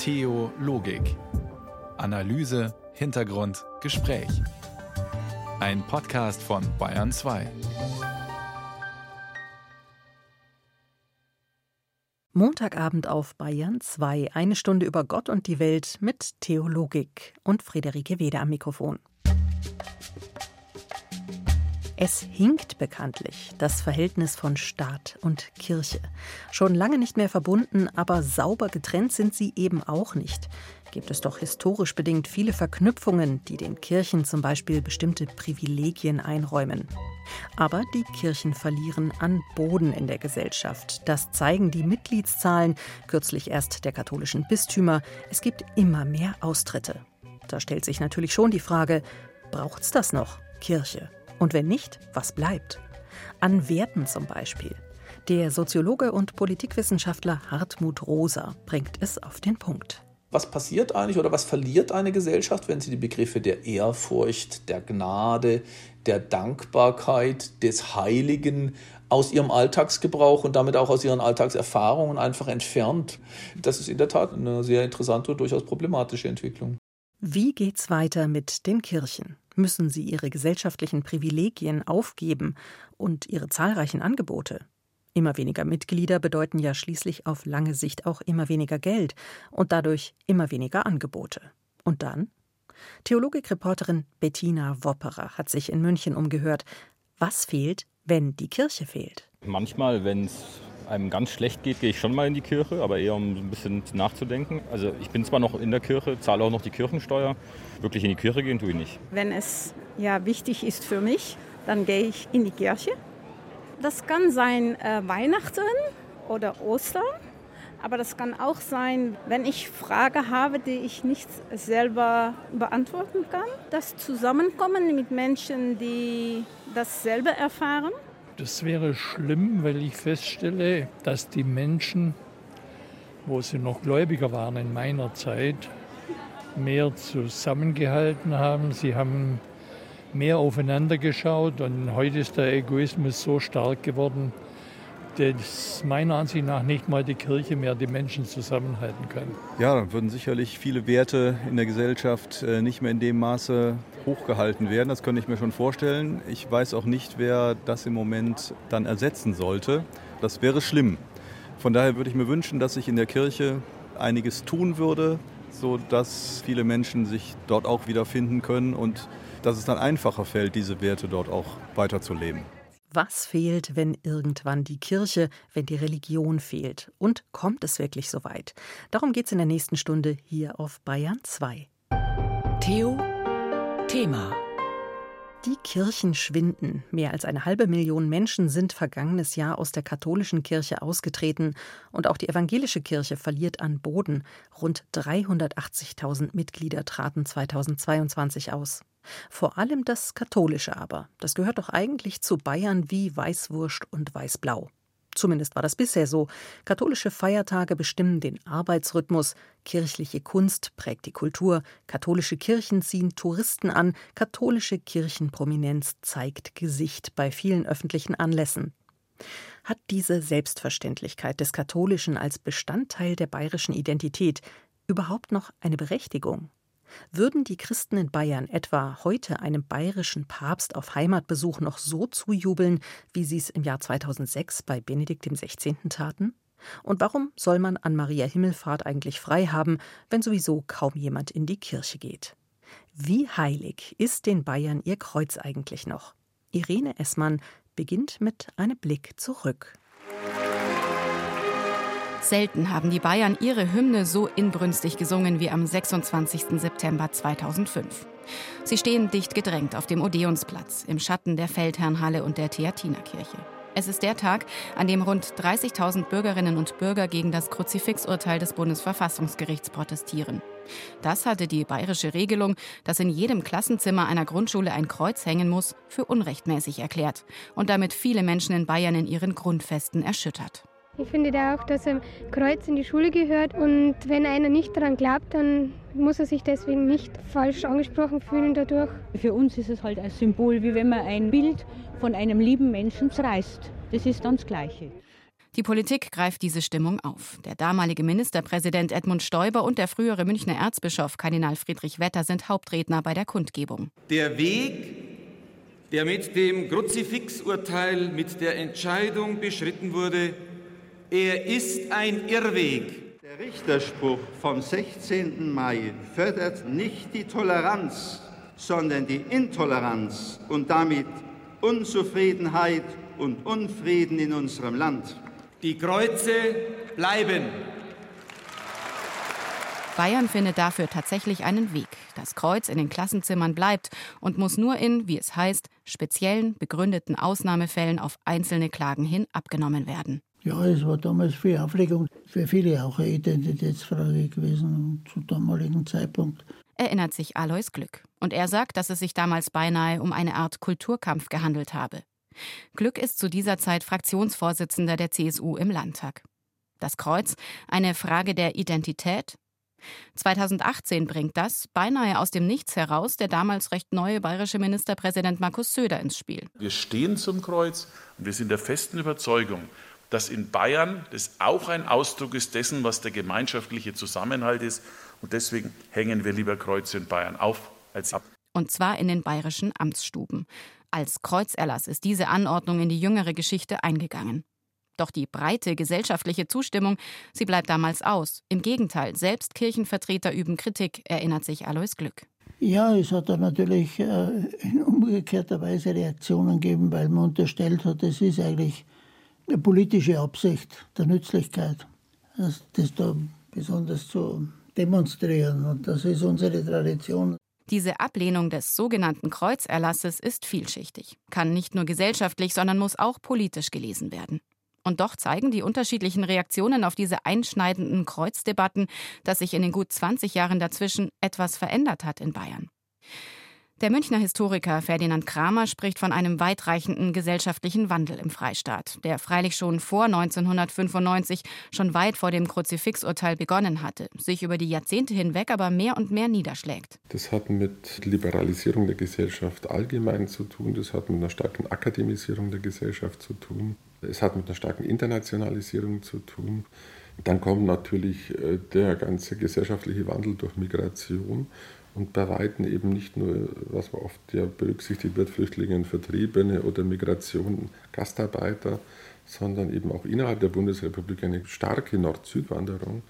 Theologik. Analyse, Hintergrund, Gespräch. Ein Podcast von Bayern 2. Montagabend auf Bayern 2, eine Stunde über Gott und die Welt mit Theologik und Friederike Wede am Mikrofon. Es hinkt bekanntlich das Verhältnis von Staat und Kirche. Schon lange nicht mehr verbunden, aber sauber getrennt sind sie eben auch nicht. Gibt es doch historisch bedingt viele Verknüpfungen, die den Kirchen zum Beispiel bestimmte Privilegien einräumen. Aber die Kirchen verlieren an Boden in der Gesellschaft. Das zeigen die Mitgliedszahlen, kürzlich erst der katholischen Bistümer. Es gibt immer mehr Austritte. Da stellt sich natürlich schon die Frage, braucht's das noch, Kirche? Und wenn nicht, was bleibt? An Werten zum Beispiel. Der Soziologe und Politikwissenschaftler Hartmut Rosa bringt es auf den Punkt. Was passiert eigentlich oder was verliert eine Gesellschaft, wenn sie die Begriffe der Ehrfurcht, der Gnade, der Dankbarkeit, des Heiligen aus ihrem Alltagsgebrauch und damit auch aus ihren Alltagserfahrungen einfach entfernt? Das ist in der Tat eine sehr interessante und durchaus problematische Entwicklung. Wie geht's weiter mit den Kirchen? Müssen sie ihre gesellschaftlichen Privilegien aufgeben und ihre zahlreichen Angebote? Immer weniger Mitglieder bedeuten ja schließlich auf lange Sicht auch immer weniger Geld und dadurch immer weniger Angebote. Und dann? Theologikreporterin Bettina Wopperer hat sich in München umgehört. Was fehlt, wenn die Kirche fehlt? Manchmal, wenn es einem ganz schlecht geht, gehe ich schon mal in die Kirche, aber eher um ein bisschen nachzudenken. Also ich bin zwar noch in der Kirche, zahle auch noch die Kirchensteuer. Wirklich in die Kirche gehen tue ich nicht. Wenn es ja wichtig ist für mich, dann gehe ich in die Kirche. Das kann sein äh, Weihnachten oder Ostern. Aber das kann auch sein, wenn ich Fragen habe, die ich nicht selber beantworten kann. Das Zusammenkommen mit Menschen, die dasselbe erfahren. Das wäre schlimm, weil ich feststelle, dass die Menschen, wo sie noch gläubiger waren in meiner Zeit, mehr zusammengehalten haben. Sie haben mehr aufeinander geschaut und heute ist der Egoismus so stark geworden, dass meiner Ansicht nach nicht mal die Kirche mehr die Menschen zusammenhalten kann. Ja, dann würden sicherlich viele Werte in der Gesellschaft äh, nicht mehr in dem Maße hochgehalten werden. Das könnte ich mir schon vorstellen. Ich weiß auch nicht, wer das im Moment dann ersetzen sollte. Das wäre schlimm. Von daher würde ich mir wünschen, dass sich in der Kirche einiges tun würde, sodass viele Menschen sich dort auch wiederfinden können und dass es dann einfacher fällt, diese Werte dort auch weiterzuleben. Was fehlt, wenn irgendwann die Kirche, wenn die Religion fehlt? Und kommt es wirklich so weit? Darum geht es in der nächsten Stunde hier auf Bayern 2. Theo Thema die Kirchen schwinden. Mehr als eine halbe Million Menschen sind vergangenes Jahr aus der katholischen Kirche ausgetreten und auch die evangelische Kirche verliert an Boden. Rund 380.000 Mitglieder traten 2022 aus. Vor allem das Katholische aber. Das gehört doch eigentlich zu Bayern wie Weißwurst und Weißblau. Zumindest war das bisher so. Katholische Feiertage bestimmen den Arbeitsrhythmus, kirchliche Kunst prägt die Kultur, katholische Kirchen ziehen Touristen an, katholische Kirchenprominenz zeigt Gesicht bei vielen öffentlichen Anlässen. Hat diese Selbstverständlichkeit des Katholischen als Bestandteil der bayerischen Identität überhaupt noch eine Berechtigung? Würden die Christen in Bayern etwa heute einem bayerischen Papst auf Heimatbesuch noch so zujubeln, wie sie es im Jahr 2006 bei Benedikt XVI. taten? Und warum soll man an Maria Himmelfahrt eigentlich frei haben, wenn sowieso kaum jemand in die Kirche geht? Wie heilig ist den Bayern ihr Kreuz eigentlich noch? Irene Essmann beginnt mit einem Blick zurück. Selten haben die Bayern ihre Hymne so inbrünstig gesungen wie am 26. September 2005. Sie stehen dicht gedrängt auf dem Odeonsplatz im Schatten der Feldherrnhalle und der Theatinerkirche. Es ist der Tag, an dem rund 30.000 Bürgerinnen und Bürger gegen das Kruzifixurteil des Bundesverfassungsgerichts protestieren. Das hatte die bayerische Regelung, dass in jedem Klassenzimmer einer Grundschule ein Kreuz hängen muss, für unrechtmäßig erklärt und damit viele Menschen in Bayern in ihren Grundfesten erschüttert. Ich finde da auch, dass ein Kreuz in die Schule gehört und wenn einer nicht daran glaubt, dann muss er sich deswegen nicht falsch angesprochen fühlen dadurch. Für uns ist es halt ein Symbol, wie wenn man ein Bild von einem lieben Menschen zerreißt. Das ist dann das Gleiche. Die Politik greift diese Stimmung auf. Der damalige Ministerpräsident Edmund Stoiber und der frühere Münchner Erzbischof Kardinal Friedrich Wetter sind Hauptredner bei der Kundgebung. Der Weg, der mit dem Kruzifixurteil, mit der Entscheidung beschritten wurde, er ist ein Irrweg. Der Richterspruch vom 16. Mai fördert nicht die Toleranz, sondern die Intoleranz und damit Unzufriedenheit und Unfrieden in unserem Land. Die Kreuze bleiben. Bayern findet dafür tatsächlich einen Weg. Das Kreuz in den Klassenzimmern bleibt und muss nur in, wie es heißt, speziellen, begründeten Ausnahmefällen auf einzelne Klagen hin abgenommen werden. Ja, es war damals viel Aufregung, für viele auch eine Identitätsfrage gewesen zu damaligen Zeitpunkt. Erinnert sich Alois Glück. Und er sagt, dass es sich damals beinahe um eine Art Kulturkampf gehandelt habe. Glück ist zu dieser Zeit Fraktionsvorsitzender der CSU im Landtag. Das Kreuz, eine Frage der Identität? 2018 bringt das, beinahe aus dem Nichts heraus, der damals recht neue bayerische Ministerpräsident Markus Söder ins Spiel. Wir stehen zum Kreuz und wir sind der festen Überzeugung, dass in Bayern das auch ein Ausdruck ist dessen, was der gemeinschaftliche Zusammenhalt ist. Und deswegen hängen wir lieber Kreuze in Bayern auf als ab. Und zwar in den bayerischen Amtsstuben. Als Kreuzerlass ist diese Anordnung in die jüngere Geschichte eingegangen. Doch die breite gesellschaftliche Zustimmung, sie bleibt damals aus. Im Gegenteil, selbst Kirchenvertreter üben Kritik, erinnert sich Alois Glück. Ja, es hat da natürlich äh, in umgekehrter Weise Reaktionen gegeben, weil man unterstellt hat, es ist eigentlich eine politische Absicht der Nützlichkeit, das, das da besonders zu demonstrieren. Und das ist unsere Tradition. Diese Ablehnung des sogenannten Kreuzerlasses ist vielschichtig, kann nicht nur gesellschaftlich, sondern muss auch politisch gelesen werden. Und doch zeigen die unterschiedlichen Reaktionen auf diese einschneidenden Kreuzdebatten, dass sich in den gut 20 Jahren dazwischen etwas verändert hat in Bayern. Der Münchner Historiker Ferdinand Kramer spricht von einem weitreichenden gesellschaftlichen Wandel im Freistaat, der freilich schon vor 1995, schon weit vor dem Kruzifixurteil begonnen hatte, sich über die Jahrzehnte hinweg aber mehr und mehr niederschlägt. Das hat mit Liberalisierung der Gesellschaft allgemein zu tun, das hat mit einer starken Akademisierung der Gesellschaft zu tun, es hat mit einer starken Internationalisierung zu tun. Dann kommt natürlich äh, der ganze gesellschaftliche Wandel durch Migration und bei Weitem eben nicht nur, was oft ja berücksichtigt wird, Flüchtlinge, Vertriebene oder Migration, Gastarbeiter, sondern eben auch innerhalb der Bundesrepublik eine starke Nord-Süd-Wanderung.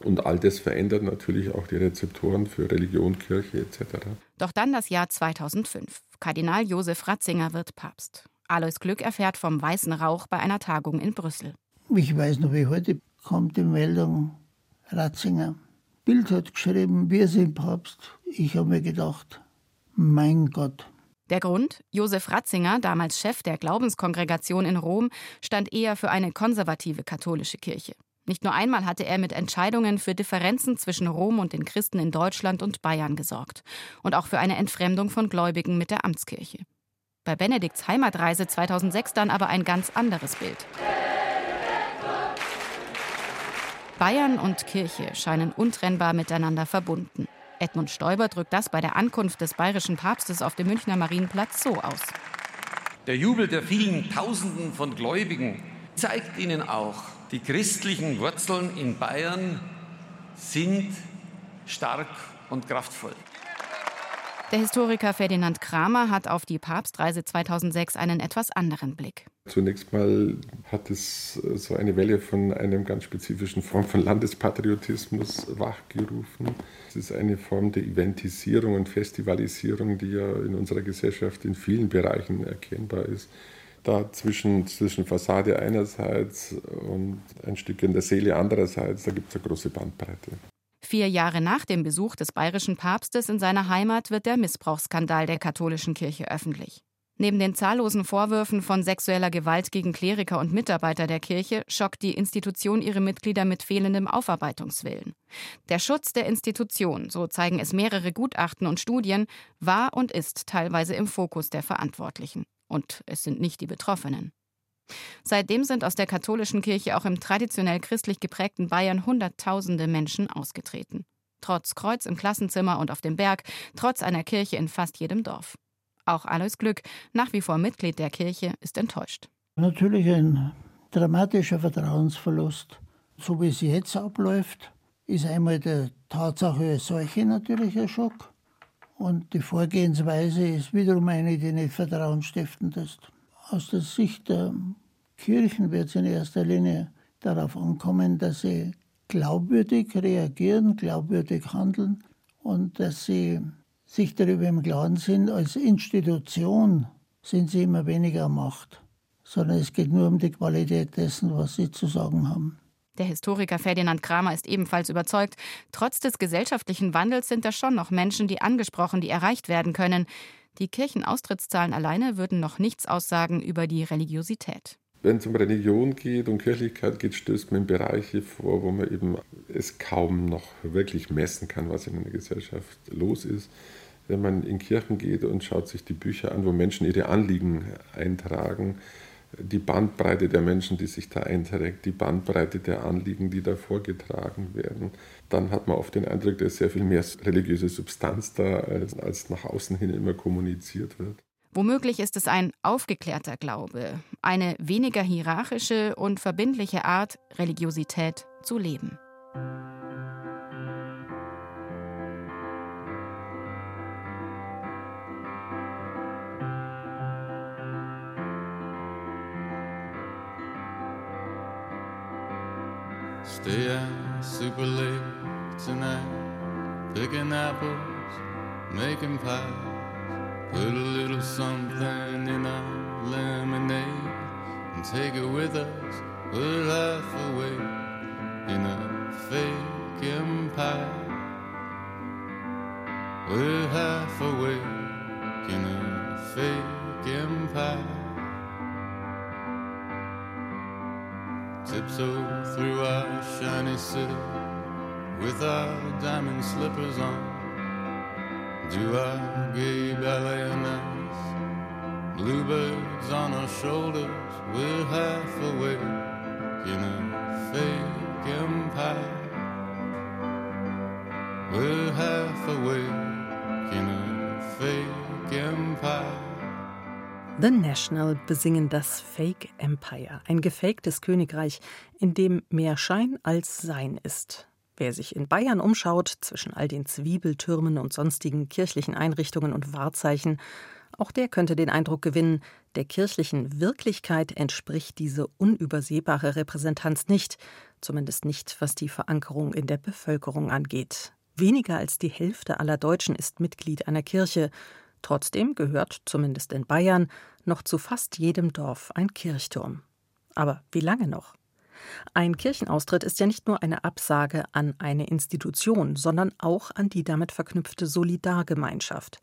Und all das verändert natürlich auch die Rezeptoren für Religion, Kirche etc. Doch dann das Jahr 2005. Kardinal Josef Ratzinger wird Papst. Alois Glück erfährt vom weißen Rauch bei einer Tagung in Brüssel. Ich weiß noch, wie heute kommt die Meldung Ratzinger Bild hat geschrieben, wir sind Papst. Ich habe mir gedacht, mein Gott. Der Grund? Josef Ratzinger, damals Chef der Glaubenskongregation in Rom, stand eher für eine konservative katholische Kirche. Nicht nur einmal hatte er mit Entscheidungen für Differenzen zwischen Rom und den Christen in Deutschland und Bayern gesorgt und auch für eine Entfremdung von Gläubigen mit der Amtskirche. Bei Benedikts Heimatreise 2006 dann aber ein ganz anderes Bild. Bayern und Kirche scheinen untrennbar miteinander verbunden. Edmund Stoiber drückt das bei der Ankunft des bayerischen Papstes auf dem Münchner Marienplatz so aus. Der Jubel der vielen Tausenden von Gläubigen zeigt ihnen auch, die christlichen Wurzeln in Bayern sind stark und kraftvoll. Der Historiker Ferdinand Kramer hat auf die Papstreise 2006 einen etwas anderen Blick. Zunächst mal hat es äh, so eine Welle von einem ganz spezifischen Form von Landespatriotismus wachgerufen. Es ist eine Form der Eventisierung und Festivalisierung, die ja in unserer Gesellschaft in vielen Bereichen erkennbar ist. Da zwischen, zwischen Fassade einerseits und ein Stück in der Seele andererseits, da gibt es eine große Bandbreite. Vier Jahre nach dem Besuch des bayerischen Papstes in seiner Heimat wird der Missbrauchsskandal der katholischen Kirche öffentlich. Neben den zahllosen Vorwürfen von sexueller Gewalt gegen Kleriker und Mitarbeiter der Kirche schockt die Institution ihre Mitglieder mit fehlendem Aufarbeitungswillen. Der Schutz der Institution, so zeigen es mehrere Gutachten und Studien, war und ist teilweise im Fokus der Verantwortlichen. Und es sind nicht die Betroffenen. Seitdem sind aus der katholischen Kirche auch im traditionell christlich geprägten Bayern Hunderttausende Menschen ausgetreten. Trotz Kreuz im Klassenzimmer und auf dem Berg, trotz einer Kirche in fast jedem Dorf. Auch Alois Glück, nach wie vor Mitglied der Kirche, ist enttäuscht. Natürlich ein dramatischer Vertrauensverlust. So wie es jetzt abläuft, ist einmal die Tatsache als solche natürlich ein Schock. Und die Vorgehensweise ist wiederum eine, die nicht vertrauensstiftend ist. Aus der Sicht der Kirchen wird es in erster Linie darauf ankommen, dass sie glaubwürdig reagieren, glaubwürdig handeln und dass sie sich darüber im Klaren sind, als Institution sind sie immer weniger Macht, sondern es geht nur um die Qualität dessen, was sie zu sagen haben. Der Historiker Ferdinand Kramer ist ebenfalls überzeugt, trotz des gesellschaftlichen Wandels sind da schon noch Menschen, die angesprochen, die erreicht werden können. Die Kirchenaustrittszahlen alleine würden noch nichts aussagen über die Religiosität. Wenn es um Religion geht und Kirchlichkeit geht, stößt man in Bereiche vor, wo man eben es kaum noch wirklich messen kann, was in einer Gesellschaft los ist. Wenn man in Kirchen geht und schaut sich die Bücher an, wo Menschen ihre Anliegen eintragen, die Bandbreite der Menschen, die sich da einträgt, die Bandbreite der Anliegen, die da vorgetragen werden, dann hat man oft den Eindruck, dass sehr viel mehr religiöse Substanz da als, als nach außen hin immer kommuniziert wird. Womöglich ist es ein aufgeklärter Glaube, eine weniger hierarchische und verbindliche Art, Religiosität zu leben. Stay out super late tonight, picking apples, making pies. Put a little something in our lemonade and take it with us. We're half away in a fake empire. We're half awake in a fake empire. Tiptoe through our shiny city with our diamond slippers on. Do our gay ballet ice. Bluebirds on our shoulders, we're half awake in a fake empire. We're half awake in a fake empire. The National besingen das Fake Empire, ein gefaktes Königreich, in dem mehr Schein als Sein ist. Wer sich in Bayern umschaut, zwischen all den Zwiebeltürmen und sonstigen kirchlichen Einrichtungen und Wahrzeichen, auch der könnte den Eindruck gewinnen, der kirchlichen Wirklichkeit entspricht diese unübersehbare Repräsentanz nicht, zumindest nicht, was die Verankerung in der Bevölkerung angeht. Weniger als die Hälfte aller Deutschen ist Mitglied einer Kirche, Trotzdem gehört, zumindest in Bayern, noch zu fast jedem Dorf ein Kirchturm. Aber wie lange noch? Ein Kirchenaustritt ist ja nicht nur eine Absage an eine Institution, sondern auch an die damit verknüpfte Solidargemeinschaft.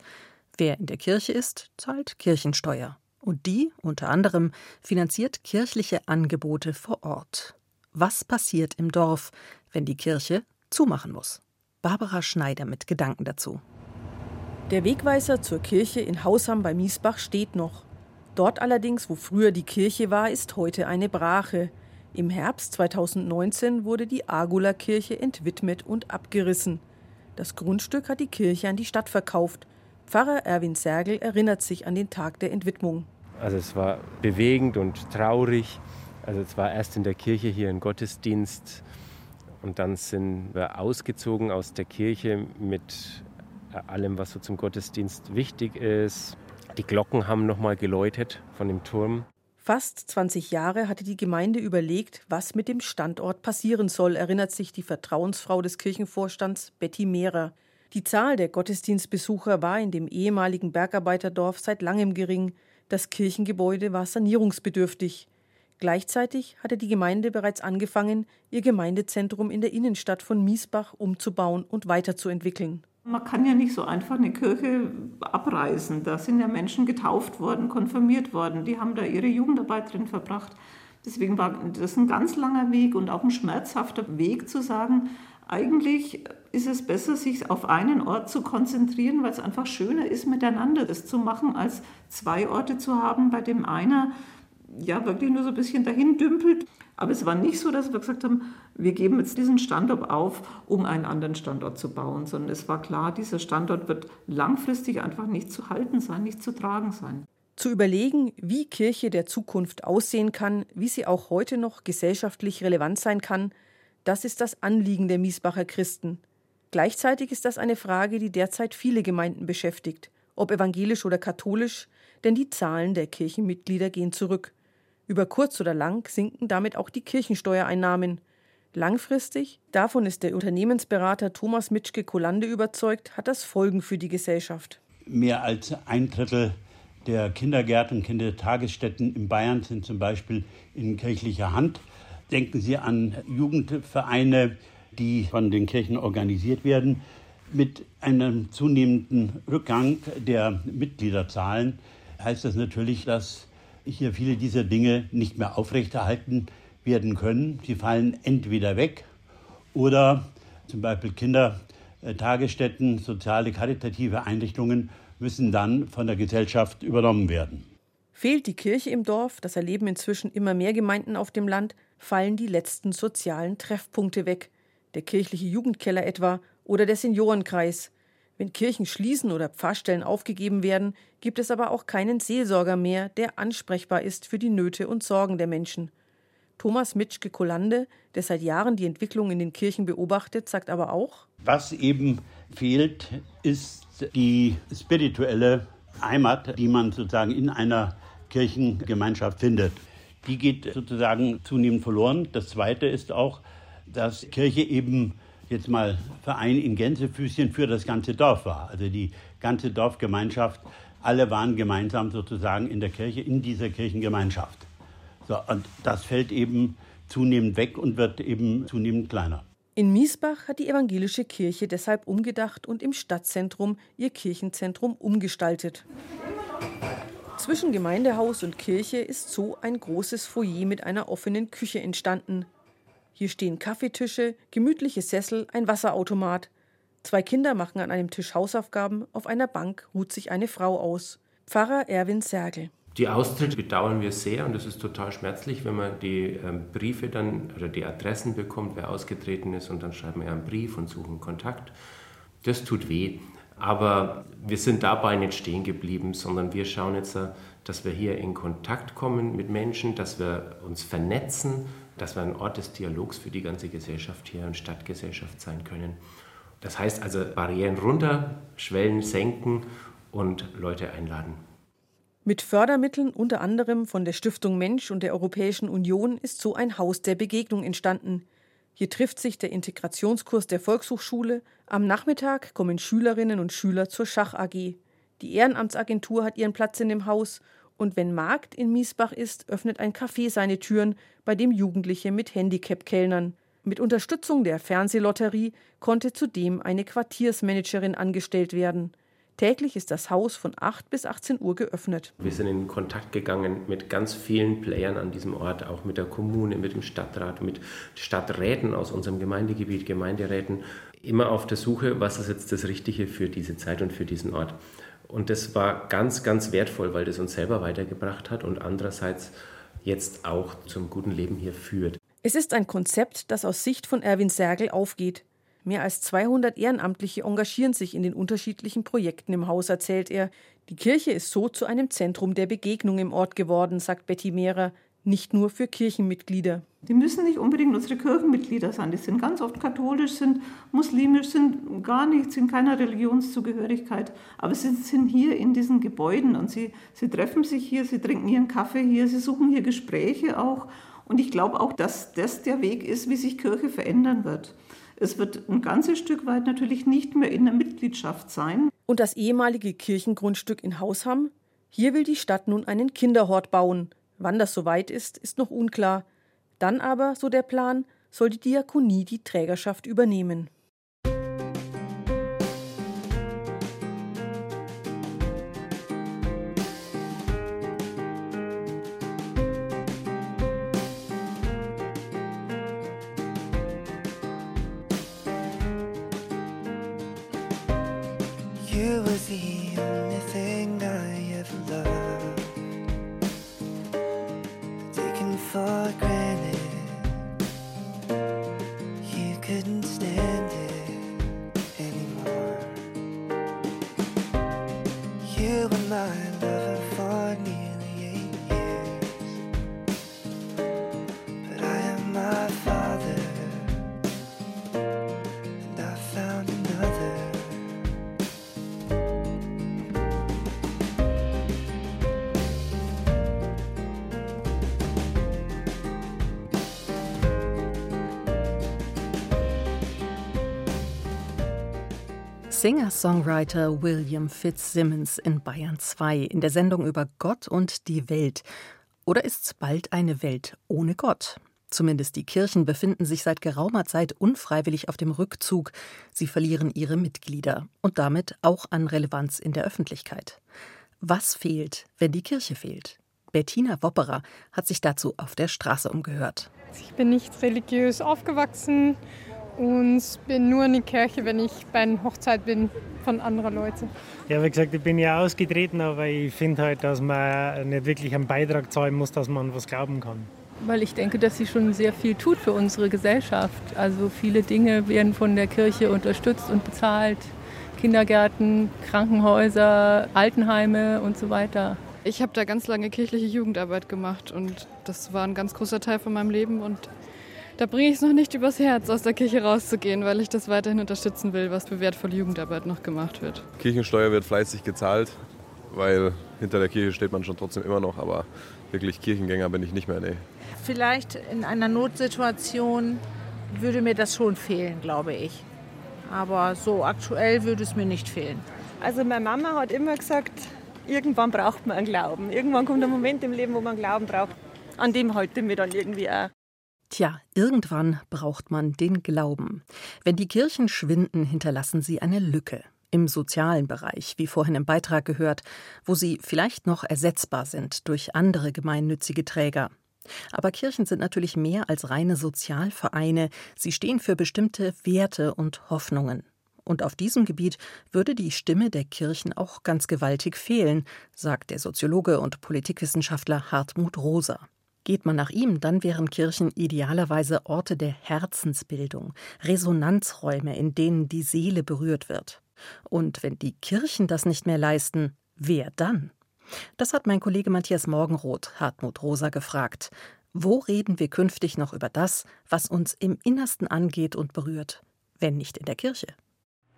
Wer in der Kirche ist, zahlt Kirchensteuer. Und die, unter anderem, finanziert kirchliche Angebote vor Ort. Was passiert im Dorf, wenn die Kirche zumachen muss? Barbara Schneider mit Gedanken dazu. Der Wegweiser zur Kirche in Hausham bei Miesbach steht noch. Dort allerdings, wo früher die Kirche war, ist heute eine Brache. Im Herbst 2019 wurde die Agula-Kirche entwidmet und abgerissen. Das Grundstück hat die Kirche an die Stadt verkauft. Pfarrer Erwin Sergel erinnert sich an den Tag der Entwidmung. Also es war bewegend und traurig. Also es war erst in der Kirche hier ein Gottesdienst und dann sind wir ausgezogen aus der Kirche mit allem, was so zum Gottesdienst wichtig ist. Die Glocken haben nochmal geläutet von dem Turm. Fast 20 Jahre hatte die Gemeinde überlegt, was mit dem Standort passieren soll, erinnert sich die Vertrauensfrau des Kirchenvorstands Betty Mehrer. Die Zahl der Gottesdienstbesucher war in dem ehemaligen Bergarbeiterdorf seit langem gering. Das Kirchengebäude war sanierungsbedürftig. Gleichzeitig hatte die Gemeinde bereits angefangen, ihr Gemeindezentrum in der Innenstadt von Miesbach umzubauen und weiterzuentwickeln. Man kann ja nicht so einfach eine Kirche abreißen. Da sind ja Menschen getauft worden, konfirmiert worden. Die haben da ihre Jugendarbeit drin verbracht. Deswegen war das ein ganz langer Weg und auch ein schmerzhafter Weg zu sagen, eigentlich ist es besser, sich auf einen Ort zu konzentrieren, weil es einfach schöner ist, miteinander das zu machen, als zwei Orte zu haben, bei dem einer ja wirklich nur so ein bisschen dahin dümpelt. Aber es war nicht so, dass wir gesagt haben, wir geben jetzt diesen Standort auf, um einen anderen Standort zu bauen, sondern es war klar, dieser Standort wird langfristig einfach nicht zu halten sein, nicht zu tragen sein. Zu überlegen, wie Kirche der Zukunft aussehen kann, wie sie auch heute noch gesellschaftlich relevant sein kann, das ist das Anliegen der Miesbacher Christen. Gleichzeitig ist das eine Frage, die derzeit viele Gemeinden beschäftigt, ob evangelisch oder katholisch, denn die Zahlen der Kirchenmitglieder gehen zurück. Über kurz oder lang sinken damit auch die Kirchensteuereinnahmen. Langfristig, davon ist der Unternehmensberater Thomas Mitschke-Kolande überzeugt, hat das Folgen für die Gesellschaft. Mehr als ein Drittel der Kindergärten und Kindertagesstätten in Bayern sind zum Beispiel in kirchlicher Hand. Denken Sie an Jugendvereine, die von den Kirchen organisiert werden. Mit einem zunehmenden Rückgang der Mitgliederzahlen heißt das natürlich, dass hier viele dieser Dinge nicht mehr aufrechterhalten werden können. Sie fallen entweder weg oder zum Beispiel Kindertagesstätten, soziale, karitative Einrichtungen müssen dann von der Gesellschaft übernommen werden. Fehlt die Kirche im Dorf, das erleben inzwischen immer mehr Gemeinden auf dem Land, fallen die letzten sozialen Treffpunkte weg. Der kirchliche Jugendkeller etwa oder der Seniorenkreis. Wenn Kirchen schließen oder Pfarrstellen aufgegeben werden, gibt es aber auch keinen Seelsorger mehr, der ansprechbar ist für die Nöte und Sorgen der Menschen. Thomas Mitschke-Kolande, der seit Jahren die Entwicklung in den Kirchen beobachtet, sagt aber auch: Was eben fehlt, ist die spirituelle Heimat, die man sozusagen in einer Kirchengemeinschaft findet. Die geht sozusagen zunehmend verloren. Das Zweite ist auch, dass Kirche eben jetzt mal Verein in Gänsefüßchen für das ganze Dorf war. Also die ganze Dorfgemeinschaft, alle waren gemeinsam sozusagen in der Kirche, in dieser Kirchengemeinschaft. So, und das fällt eben zunehmend weg und wird eben zunehmend kleiner. In Miesbach hat die evangelische Kirche deshalb umgedacht und im Stadtzentrum ihr Kirchenzentrum umgestaltet. Zwischen Gemeindehaus und Kirche ist so ein großes Foyer mit einer offenen Küche entstanden. Hier stehen Kaffeetische, gemütliche Sessel, ein Wasserautomat. Zwei Kinder machen an einem Tisch Hausaufgaben, auf einer Bank ruht sich eine Frau aus. Pfarrer Erwin Sergel. Die Austritte bedauern wir sehr und es ist total schmerzlich, wenn man die ähm, Briefe dann oder die Adressen bekommt, wer ausgetreten ist und dann schreiben wir einen Brief und suchen Kontakt. Das tut weh. Aber wir sind dabei nicht stehen geblieben, sondern wir schauen jetzt, äh, dass wir hier in Kontakt kommen mit Menschen, dass wir uns vernetzen, dass wir ein Ort des Dialogs für die ganze Gesellschaft hier und Stadtgesellschaft sein können. Das heißt also Barrieren runter, Schwellen senken und Leute einladen. Mit Fördermitteln unter anderem von der Stiftung Mensch und der Europäischen Union ist so ein Haus der Begegnung entstanden. Hier trifft sich der Integrationskurs der Volkshochschule. Am Nachmittag kommen Schülerinnen und Schüler zur Schach AG. Die Ehrenamtsagentur hat ihren Platz in dem Haus und wenn Markt in Miesbach ist, öffnet ein Café seine Türen, bei dem Jugendliche mit Handicap kellnern. Mit Unterstützung der Fernsehlotterie konnte zudem eine Quartiersmanagerin angestellt werden. Täglich ist das Haus von 8 bis 18 Uhr geöffnet. Wir sind in Kontakt gegangen mit ganz vielen Playern an diesem Ort, auch mit der Kommune, mit dem Stadtrat, mit Stadträten aus unserem Gemeindegebiet, Gemeinderäten, immer auf der Suche, was ist jetzt das Richtige für diese Zeit und für diesen Ort. Und das war ganz, ganz wertvoll, weil das uns selber weitergebracht hat und andererseits jetzt auch zum guten Leben hier führt. Es ist ein Konzept, das aus Sicht von Erwin Sergel aufgeht. Mehr als 200 Ehrenamtliche engagieren sich in den unterschiedlichen Projekten im Haus, erzählt er. Die Kirche ist so zu einem Zentrum der Begegnung im Ort geworden, sagt Betty Mehrer, nicht nur für Kirchenmitglieder. Die müssen nicht unbedingt unsere Kirchenmitglieder sein. Die sind ganz oft katholisch, sind muslimisch, sind gar nicht, sind keiner Religionszugehörigkeit. Aber sie sind hier in diesen Gebäuden und sie, sie treffen sich hier, sie trinken ihren Kaffee hier, sie suchen hier Gespräche auch. Und ich glaube auch, dass das der Weg ist, wie sich Kirche verändern wird. Es wird ein ganzes Stück weit natürlich nicht mehr in der Mitgliedschaft sein. Und das ehemalige Kirchengrundstück in Hausham? Hier will die Stadt nun einen Kinderhort bauen. Wann das soweit ist, ist noch unklar. Dann aber, so der Plan, soll die Diakonie die Trägerschaft übernehmen. Couldn't stand it anymore. You were my Singer-Songwriter William Fitzsimmons in Bayern 2 in der Sendung über Gott und die Welt. Oder ist es bald eine Welt ohne Gott? Zumindest die Kirchen befinden sich seit geraumer Zeit unfreiwillig auf dem Rückzug. Sie verlieren ihre Mitglieder und damit auch an Relevanz in der Öffentlichkeit. Was fehlt, wenn die Kirche fehlt? Bettina Wopperer hat sich dazu auf der Straße umgehört. Ich bin nicht religiös aufgewachsen und bin nur in die Kirche, wenn ich bei einer Hochzeit bin von anderen Leuten. Ja, wie gesagt, ich bin ja ausgetreten, aber ich finde halt, dass man nicht wirklich einen Beitrag zahlen muss, dass man was glauben kann. Weil ich denke, dass sie schon sehr viel tut für unsere Gesellschaft. Also viele Dinge werden von der Kirche unterstützt und bezahlt. Kindergärten, Krankenhäuser, Altenheime und so weiter. Ich habe da ganz lange kirchliche Jugendarbeit gemacht und das war ein ganz großer Teil von meinem Leben und da bringe ich es noch nicht übers Herz, aus der Kirche rauszugehen, weil ich das weiterhin unterstützen will, was für wertvolle Jugendarbeit noch gemacht wird. Kirchensteuer wird fleißig gezahlt, weil hinter der Kirche steht man schon trotzdem immer noch, aber wirklich Kirchengänger bin ich nicht mehr, nee. Vielleicht in einer Notsituation würde mir das schon fehlen, glaube ich. Aber so aktuell würde es mir nicht fehlen. Also meine Mama hat immer gesagt, irgendwann braucht man einen Glauben. Irgendwann kommt ein Moment im Leben, wo man Glauben braucht. An dem halte ich mich dann irgendwie auch. Tja, irgendwann braucht man den Glauben. Wenn die Kirchen schwinden, hinterlassen sie eine Lücke. Im sozialen Bereich, wie vorhin im Beitrag gehört, wo sie vielleicht noch ersetzbar sind durch andere gemeinnützige Träger. Aber Kirchen sind natürlich mehr als reine Sozialvereine. Sie stehen für bestimmte Werte und Hoffnungen. Und auf diesem Gebiet würde die Stimme der Kirchen auch ganz gewaltig fehlen, sagt der Soziologe und Politikwissenschaftler Hartmut Rosa. Geht man nach ihm, dann wären Kirchen idealerweise Orte der Herzensbildung, Resonanzräume, in denen die Seele berührt wird. Und wenn die Kirchen das nicht mehr leisten, wer dann? Das hat mein Kollege Matthias Morgenroth Hartmut Rosa gefragt. Wo reden wir künftig noch über das, was uns im Innersten angeht und berührt, wenn nicht in der Kirche?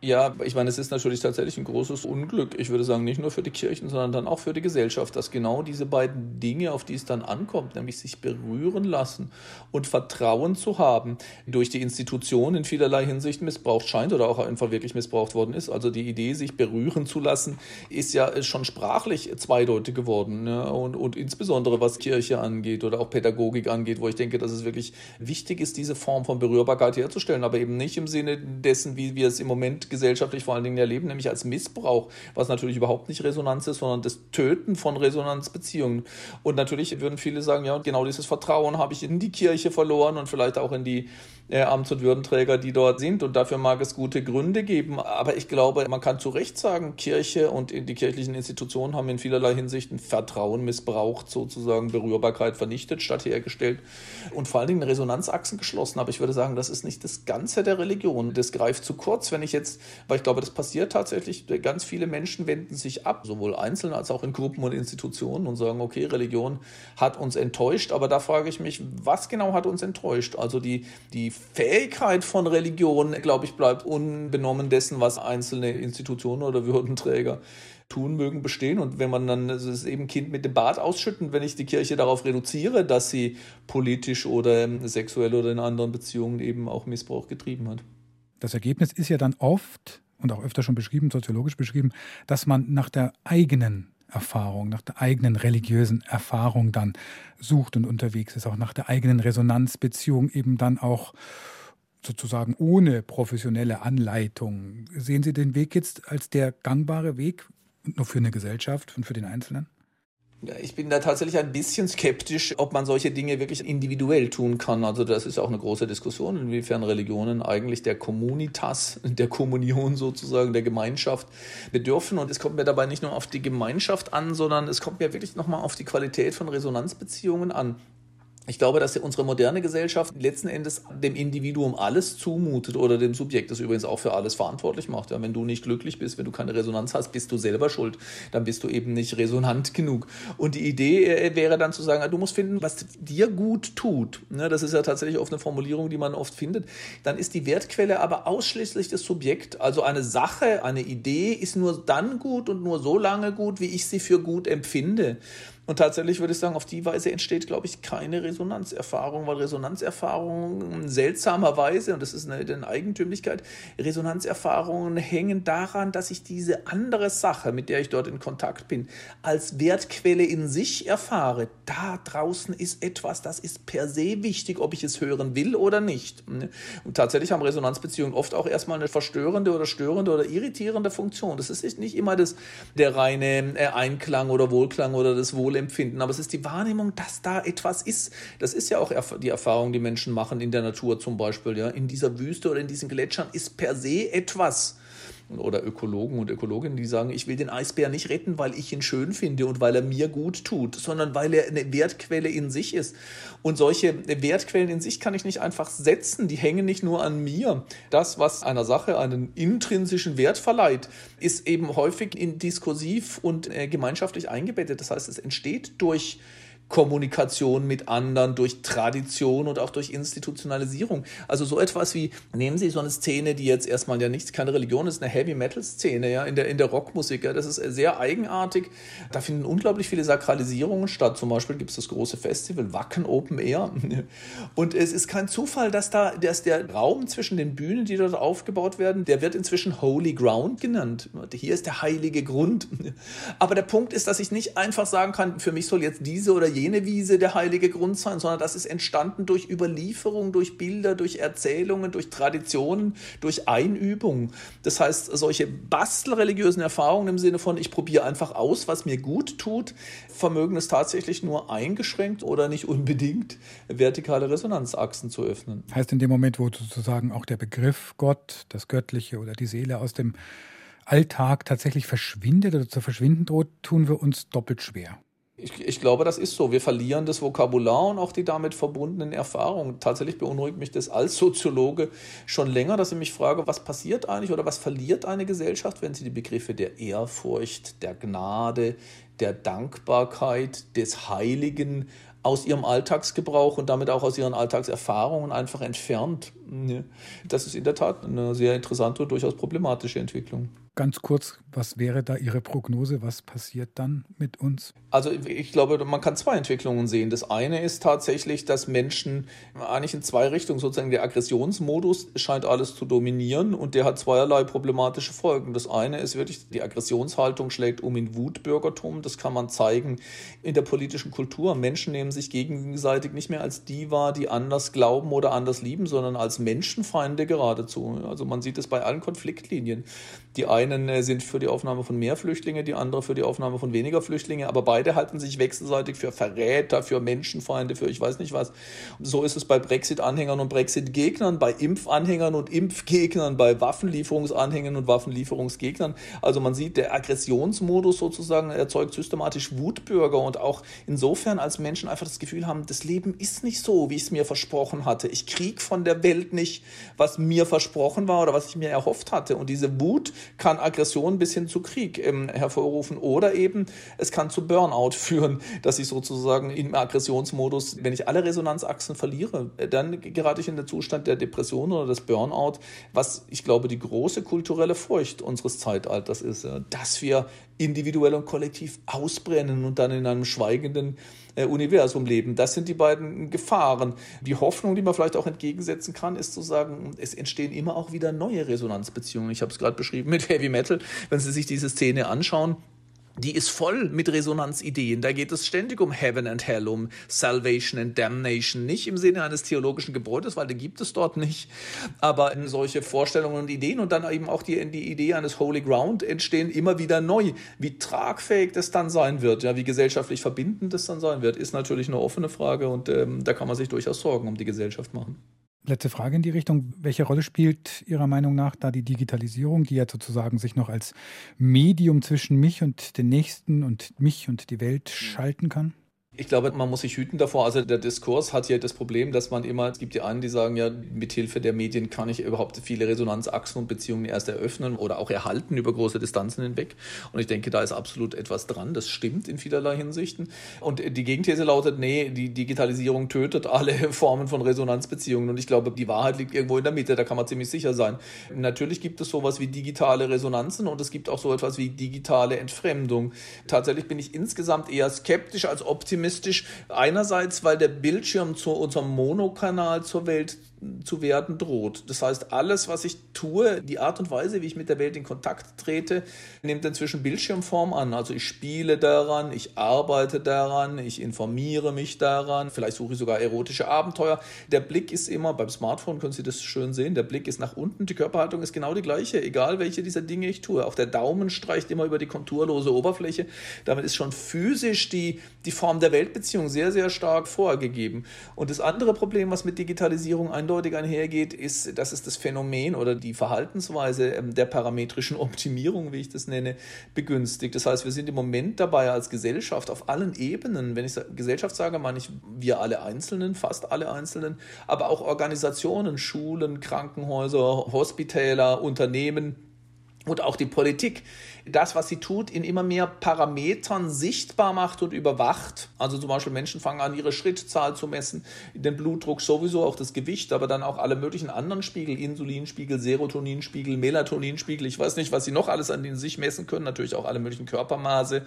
Ja, ich meine, es ist natürlich tatsächlich ein großes Unglück. Ich würde sagen, nicht nur für die Kirchen, sondern dann auch für die Gesellschaft, dass genau diese beiden Dinge, auf die es dann ankommt, nämlich sich berühren lassen und Vertrauen zu haben, durch die Institution in vielerlei Hinsicht missbraucht scheint oder auch einfach wirklich missbraucht worden ist. Also die Idee, sich berühren zu lassen, ist ja schon sprachlich zweideutig geworden. Ne? Und, und insbesondere was Kirche angeht oder auch Pädagogik angeht, wo ich denke, dass es wirklich wichtig ist, diese Form von Berührbarkeit herzustellen, aber eben nicht im Sinne dessen, wie wir es im Moment gesellschaftlich vor allen Dingen erleben, nämlich als Missbrauch, was natürlich überhaupt nicht Resonanz ist, sondern das Töten von Resonanzbeziehungen. Und natürlich würden viele sagen, ja, genau dieses Vertrauen habe ich in die Kirche verloren und vielleicht auch in die äh, Amts- und Würdenträger, die dort sind. Und dafür mag es gute Gründe geben. Aber ich glaube, man kann zu Recht sagen, Kirche und die kirchlichen Institutionen haben in vielerlei Hinsichten Vertrauen missbraucht, sozusagen Berührbarkeit vernichtet statt hergestellt und vor allen Dingen Resonanzachsen geschlossen. Aber ich würde sagen, das ist nicht das Ganze der Religion. Das greift zu kurz, wenn ich jetzt, weil ich glaube, das passiert tatsächlich, ganz viele Menschen wenden sich ab, sowohl einzeln als auch in Gruppen und Institutionen und sagen, okay, Religion hat uns enttäuscht. Aber da frage ich mich, was genau hat uns enttäuscht? Also die, die Fähigkeit von Religion, glaube ich, bleibt unbenommen dessen, was einzelne Institutionen oder Würdenträger tun mögen, bestehen. Und wenn man dann also das eben Kind mit dem Bad ausschütten, wenn ich die Kirche darauf reduziere, dass sie politisch oder sexuell oder in anderen Beziehungen eben auch Missbrauch getrieben hat. Das Ergebnis ist ja dann oft und auch öfter schon beschrieben, soziologisch beschrieben, dass man nach der eigenen Erfahrung, nach der eigenen religiösen Erfahrung dann sucht und unterwegs ist, auch nach der eigenen Resonanzbeziehung eben dann auch sozusagen ohne professionelle Anleitung. Sehen Sie den Weg jetzt als der gangbare Weg, nur für eine Gesellschaft und für den Einzelnen? Ich bin da tatsächlich ein bisschen skeptisch, ob man solche Dinge wirklich individuell tun kann. Also das ist auch eine große Diskussion, inwiefern Religionen eigentlich der Communitas, der Kommunion sozusagen, der Gemeinschaft bedürfen. Und es kommt mir dabei nicht nur auf die Gemeinschaft an, sondern es kommt mir wirklich nochmal auf die Qualität von Resonanzbeziehungen an. Ich glaube, dass unsere moderne Gesellschaft letzten Endes dem Individuum alles zumutet oder dem Subjekt, das übrigens auch für alles verantwortlich macht. Ja, wenn du nicht glücklich bist, wenn du keine Resonanz hast, bist du selber schuld. Dann bist du eben nicht resonant genug. Und die Idee äh, wäre dann zu sagen, du musst finden, was dir gut tut. Ne, das ist ja tatsächlich oft eine Formulierung, die man oft findet. Dann ist die Wertquelle aber ausschließlich das Subjekt. Also eine Sache, eine Idee ist nur dann gut und nur so lange gut, wie ich sie für gut empfinde. Und tatsächlich würde ich sagen, auf die Weise entsteht, glaube ich, keine Resonanzerfahrung, weil Resonanzerfahrungen seltsamerweise, und das ist eine, eine Eigentümlichkeit, Resonanzerfahrungen hängen daran, dass ich diese andere Sache, mit der ich dort in Kontakt bin, als Wertquelle in sich erfahre. Da draußen ist etwas, das ist per se wichtig, ob ich es hören will oder nicht. Und tatsächlich haben Resonanzbeziehungen oft auch erstmal eine verstörende oder störende oder irritierende Funktion. Das ist nicht immer das, der reine äh, Einklang oder Wohlklang oder das Wohl Wohlempfinden, aber es ist die Wahrnehmung, dass da etwas ist. Das ist ja auch die Erfahrung, die Menschen machen in der Natur zum Beispiel. Ja. In dieser Wüste oder in diesen Gletschern ist per se etwas oder Ökologen und Ökologinnen, die sagen, ich will den Eisbär nicht retten, weil ich ihn schön finde und weil er mir gut tut, sondern weil er eine Wertquelle in sich ist. Und solche Wertquellen in sich kann ich nicht einfach setzen, die hängen nicht nur an mir. Das, was einer Sache einen intrinsischen Wert verleiht, ist eben häufig in diskursiv und äh, gemeinschaftlich eingebettet. Das heißt, es entsteht durch Kommunikation mit anderen, durch Tradition und auch durch Institutionalisierung. Also so etwas wie, nehmen Sie so eine Szene, die jetzt erstmal ja nichts, keine Religion ist, eine Heavy-Metal-Szene, ja, in der, in der Rockmusik, ja, das ist sehr eigenartig. Da finden unglaublich viele Sakralisierungen statt. Zum Beispiel gibt es das große Festival Wacken Open Air. Und es ist kein Zufall, dass da, dass der Raum zwischen den Bühnen, die dort aufgebaut werden, der wird inzwischen Holy Ground genannt. Hier ist der heilige Grund. Aber der Punkt ist, dass ich nicht einfach sagen kann, für mich soll jetzt diese oder jene Wiese der heilige Grund sein, sondern das ist entstanden durch Überlieferung, durch Bilder, durch Erzählungen, durch Traditionen, durch Einübung. Das heißt, solche bastelreligiösen Erfahrungen im Sinne von, ich probiere einfach aus, was mir gut tut, vermögen es tatsächlich nur eingeschränkt oder nicht unbedingt vertikale Resonanzachsen zu öffnen. Heißt in dem Moment, wo sozusagen auch der Begriff Gott, das Göttliche oder die Seele aus dem Alltag tatsächlich verschwindet oder zu verschwinden droht, tun wir uns doppelt schwer. Ich, ich, glaube, das ist so. Wir verlieren das Vokabular und auch die damit verbundenen Erfahrungen. Tatsächlich beunruhigt mich das als Soziologe schon länger, dass ich mich frage, was passiert eigentlich oder was verliert eine Gesellschaft, wenn sie die Begriffe der Ehrfurcht, der Gnade, der Dankbarkeit, des Heiligen aus ihrem Alltagsgebrauch und damit auch aus ihren Alltagserfahrungen einfach entfernt. Das ist in der Tat eine sehr interessante und durchaus problematische Entwicklung. Ganz kurz, was wäre da Ihre Prognose? Was passiert dann mit uns? Also ich glaube, man kann zwei Entwicklungen sehen. Das eine ist tatsächlich, dass Menschen eigentlich in zwei Richtungen, sozusagen der Aggressionsmodus scheint alles zu dominieren und der hat zweierlei problematische Folgen. Das eine ist wirklich, die Aggressionshaltung schlägt um in Wutbürgertum. Das kann man zeigen in der politischen Kultur. Menschen nehmen sich gegenseitig nicht mehr als die wahr, die anders glauben oder anders lieben, sondern als Menschenfeinde geradezu. Also man sieht es bei allen Konfliktlinien. Die einen äh, sind für die Aufnahme von mehr Flüchtlinge, die andere für die Aufnahme von weniger Flüchtlinge, aber beide halten sich wechselseitig für Verräter, für Menschenfeinde, für ich weiß nicht was. So ist es bei Brexit-Anhängern und Brexit-Gegnern, bei Impfanhängern und Impfgegnern, bei Waffenlieferungsanhängern und Waffenlieferungsgegnern. Also man sieht, der Aggressionsmodus sozusagen erzeugt systematisch Wutbürger und auch insofern, als Menschen einfach das Gefühl haben, das Leben ist nicht so, wie ich es mir versprochen hatte. Ich kriege von der Welt nicht, was mir versprochen war oder was ich mir erhofft hatte. Und diese Wut kann Aggression bis hin zu Krieg ähm, hervorrufen oder eben es kann zu Burnout führen, dass ich sozusagen im Aggressionsmodus, wenn ich alle Resonanzachsen verliere, dann gerate ich in den Zustand der Depression oder des Burnout, was ich glaube die große kulturelle Furcht unseres Zeitalters ist, dass wir individuell und kollektiv ausbrennen und dann in einem schweigenden äh, Universum leben. Das sind die beiden Gefahren. Die Hoffnung, die man vielleicht auch entgegensetzen kann, ist zu sagen, es entstehen immer auch wieder neue Resonanzbeziehungen. Ich habe es gerade beschrieben mit Heavy Metal. Wenn Sie sich diese Szene anschauen, die ist voll mit Resonanzideen. Da geht es ständig um Heaven and Hell, um Salvation and Damnation. Nicht im Sinne eines theologischen Gebäudes, weil die gibt es dort nicht. Aber solche Vorstellungen und Ideen und dann eben auch die, die Idee eines Holy Ground entstehen immer wieder neu. Wie tragfähig das dann sein wird, ja, wie gesellschaftlich verbindend das dann sein wird, ist natürlich eine offene Frage und ähm, da kann man sich durchaus Sorgen um die Gesellschaft machen. Letzte Frage in die Richtung. Welche Rolle spielt Ihrer Meinung nach da die Digitalisierung, die ja sozusagen sich noch als Medium zwischen mich und den Nächsten und mich und die Welt schalten kann? Ich glaube, man muss sich hüten davor. Also der Diskurs hat ja das Problem, dass man immer, es gibt die einen, die sagen, ja, mit Hilfe der Medien kann ich überhaupt viele Resonanzachsen und Beziehungen erst eröffnen oder auch erhalten über große Distanzen hinweg. Und ich denke, da ist absolut etwas dran. Das stimmt in vielerlei Hinsichten. Und die Gegenthese lautet, nee, die Digitalisierung tötet alle Formen von Resonanzbeziehungen. Und ich glaube, die Wahrheit liegt irgendwo in der Mitte, da kann man ziemlich sicher sein. Natürlich gibt es sowas wie digitale Resonanzen und es gibt auch so etwas wie digitale Entfremdung. Tatsächlich bin ich insgesamt eher skeptisch als optimistisch optimistisch. Einerseits, weil der Bildschirm zu unserem Monokanal zur Welt zu werden droht. Das heißt, alles, was ich tue, die Art und Weise, wie ich mit der Welt in Kontakt trete, nimmt inzwischen Bildschirmform an. Also ich spiele daran, ich arbeite daran, ich informiere mich daran, vielleicht suche ich sogar erotische Abenteuer. Der Blick ist immer, beim Smartphone können Sie das schön sehen, der Blick ist nach unten, die Körperhaltung ist genau die gleiche, egal welche dieser Dinge ich tue. Auch der Daumen streicht immer über die konturlose Oberfläche. Damit ist schon physisch die, die Form der Weltbeziehung sehr, sehr stark vorgegeben. Und das andere Problem, was mit Digitalisierung eindeutig eindeutig einhergeht, ist, dass es das Phänomen oder die Verhaltensweise ähm, der parametrischen Optimierung, wie ich das nenne, begünstigt. Das heißt, wir sind im Moment dabei als Gesellschaft auf allen Ebenen, wenn ich Gesellschaft sage, meine ich wir alle Einzelnen, fast alle Einzelnen, aber auch Organisationen, Schulen, Krankenhäuser, Hospitäler, Unternehmen und auch die Politik das, was sie tut, in immer mehr Parametern sichtbar macht und überwacht. Also zum Beispiel Menschen fangen an, ihre Schrittzahl zu messen, den Blutdruck sowieso, auch das Gewicht, aber dann auch alle möglichen anderen Spiegel, Insulinspiegel, Serotoninspiegel, Melatoninspiegel, ich weiß nicht, was sie noch alles an denen sich messen können, natürlich auch alle möglichen Körpermaße.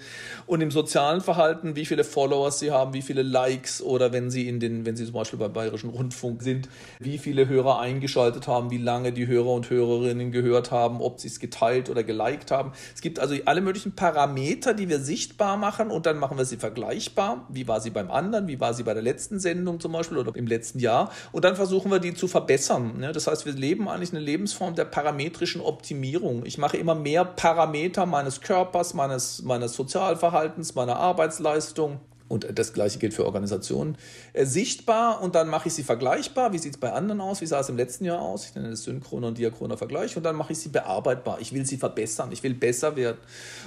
Und im sozialen Verhalten, wie viele Followers sie haben, wie viele Likes oder wenn sie in den, wenn sie zum Beispiel beim Bayerischen Rundfunk sind, wie viele Hörer eingeschaltet haben, wie lange die Hörer und Hörerinnen gehört haben, ob sie es geteilt oder geliked haben. Es gibt also alle möglichen Parameter, die wir sichtbar machen und dann machen wir sie vergleichbar. Wie war sie beim anderen? Wie war sie bei der letzten Sendung zum Beispiel oder im letzten Jahr? Und dann versuchen wir die zu verbessern. Das heißt, wir leben eigentlich eine Lebensform der parametrischen Optimierung. Ich mache immer mehr Parameter meines Körpers, meines, meines Sozialverhaltens, meiner Arbeitsleistung und das gleiche gilt für Organisationen, äh, sichtbar und dann mache ich sie vergleichbar. Wie sieht es bei anderen aus? Wie sah es im letzten Jahr aus? Ich nenne das synchroner und diachroner Vergleich und dann mache ich sie bearbeitbar. Ich will sie verbessern, ich will besser werden.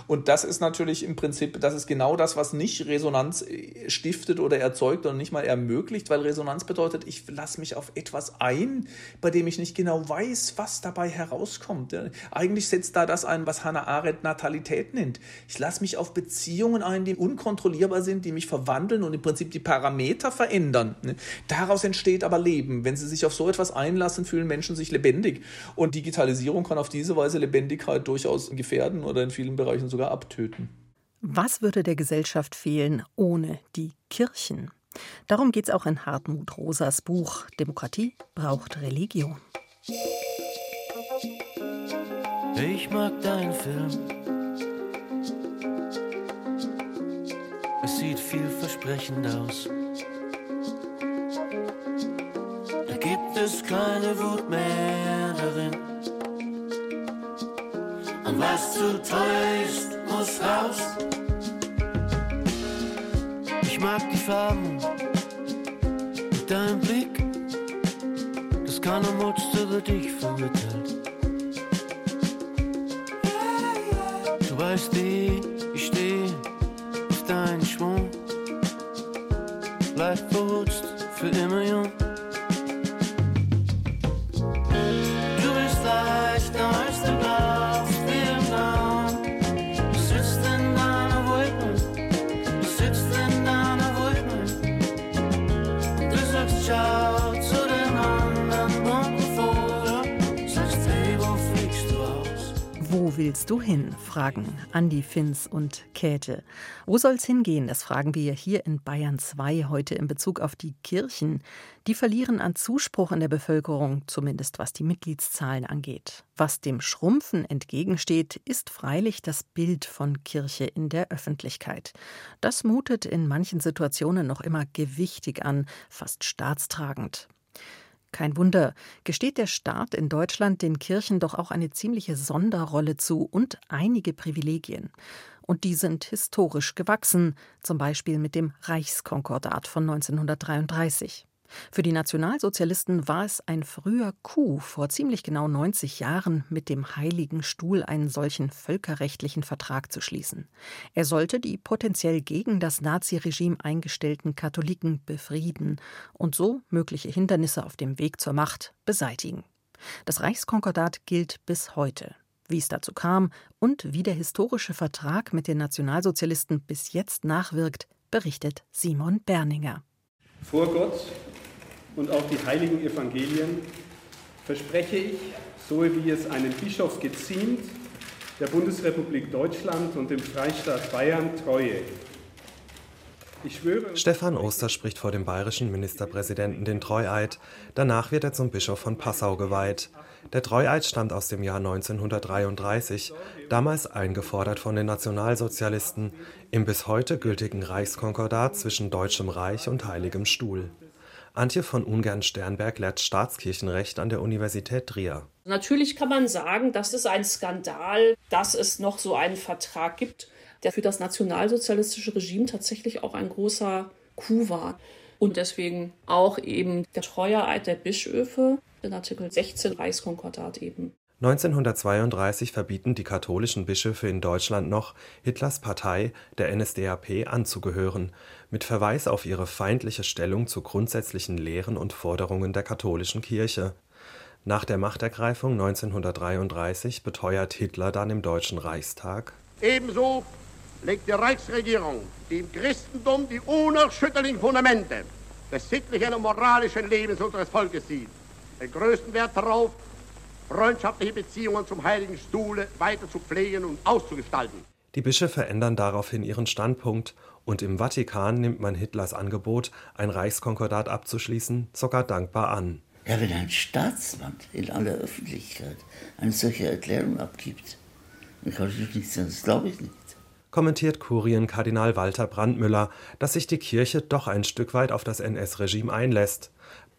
Und das ist natürlich im Prinzip, das ist genau das, was nicht Resonanz äh, stiftet oder erzeugt und nicht mal ermöglicht, weil Resonanz bedeutet, ich lasse mich auf etwas ein, bei dem ich nicht genau weiß, was dabei herauskommt. Eigentlich setzt da das ein, was Hannah Arendt Natalität nennt. Ich lasse mich auf Beziehungen ein, die unkontrollierbar sind, die mich verwandeln und im Prinzip die Parameter verändern. Ne? Daraus entsteht aber Leben. Wenn Sie sich auf so etwas einlassen, fühlen Menschen sich lebendig. Und Digitalisierung kann auf diese Weise Lebendigkeit durchaus gefährden oder in vielen Bereichen sogar abtöten. Was würde der Gesellschaft fehlen ohne die Kirchen? Darum geht es auch in Hartmut Rosas Buch Demokratie braucht Religion. Ich mag deinen Film Es sieht vielversprechend aus. Da gibt es keine Wut mehr darin. Und was zu teuer ist, muss raus. Ich mag die Farben und deinen Blick. Das keiner Mutz über dich vermittelt. Du weißt, wie bleibt verrutscht für immer willst du hin? fragen Andi Finz und Käthe. Wo soll's hingehen? Das fragen wir hier in Bayern 2 heute in Bezug auf die Kirchen. Die verlieren an Zuspruch in der Bevölkerung, zumindest was die Mitgliedszahlen angeht. Was dem Schrumpfen entgegensteht, ist freilich das Bild von Kirche in der Öffentlichkeit. Das mutet in manchen Situationen noch immer gewichtig an, fast staatstragend. Kein Wunder, gesteht der Staat in Deutschland den Kirchen doch auch eine ziemliche Sonderrolle zu und einige Privilegien. Und die sind historisch gewachsen, zum Beispiel mit dem Reichskonkordat von 1933. Für die Nationalsozialisten war es ein früher Coup, vor ziemlich genau 90 Jahren mit dem Heiligen Stuhl einen solchen völkerrechtlichen Vertrag zu schließen. Er sollte die potenziell gegen das Naziregime eingestellten Katholiken befrieden und so mögliche Hindernisse auf dem Weg zur Macht beseitigen. Das Reichskonkordat gilt bis heute. Wie es dazu kam und wie der historische Vertrag mit den Nationalsozialisten bis jetzt nachwirkt, berichtet Simon Berninger. Vor Gott und auf die heiligen Evangelien verspreche ich, so wie es einem Bischof geziemt, der Bundesrepublik Deutschland und dem Freistaat Bayern Treue. Stefan Oster spricht vor dem bayerischen Ministerpräsidenten den Treueid. Danach wird er zum Bischof von Passau geweiht. Der Treueid stammt aus dem Jahr 1933, damals eingefordert von den Nationalsozialisten, im bis heute gültigen Reichskonkordat zwischen Deutschem Reich und Heiligem Stuhl. Antje von Ungern-Sternberg lehrt Staatskirchenrecht an der Universität Trier. Natürlich kann man sagen, das ist ein Skandal, dass es noch so einen Vertrag gibt, der für das nationalsozialistische Regime tatsächlich auch ein großer Coup war. Und deswegen auch eben der Treueeid der Bischöfe in Artikel 16 Reichskonkordat eben. 1932 verbieten die katholischen Bischöfe in Deutschland noch, Hitlers Partei, der NSDAP, anzugehören, mit Verweis auf ihre feindliche Stellung zu grundsätzlichen Lehren und Forderungen der katholischen Kirche. Nach der Machtergreifung 1933 beteuert Hitler dann im Deutschen Reichstag Ebenso legt die Reichsregierung dem Christentum die unerschütterlichen Fundamente des sittlichen und moralischen Lebens unseres Volkes sieht. Den größten Wert darauf, freundschaftliche Beziehungen zum Heiligen Stuhle weiter zu pflegen und auszugestalten. Die Bischöfe ändern daraufhin ihren Standpunkt und im Vatikan nimmt man Hitlers Angebot, ein Reichskonkordat abzuschließen, sogar dankbar an. Ja, wenn ein Staatsmann in aller Öffentlichkeit eine solche Erklärung abgibt, dann kann ich nicht sagen, das glaube ich nicht kommentiert Kurienkardinal Walter Brandmüller, dass sich die Kirche doch ein Stück weit auf das NS-Regime einlässt.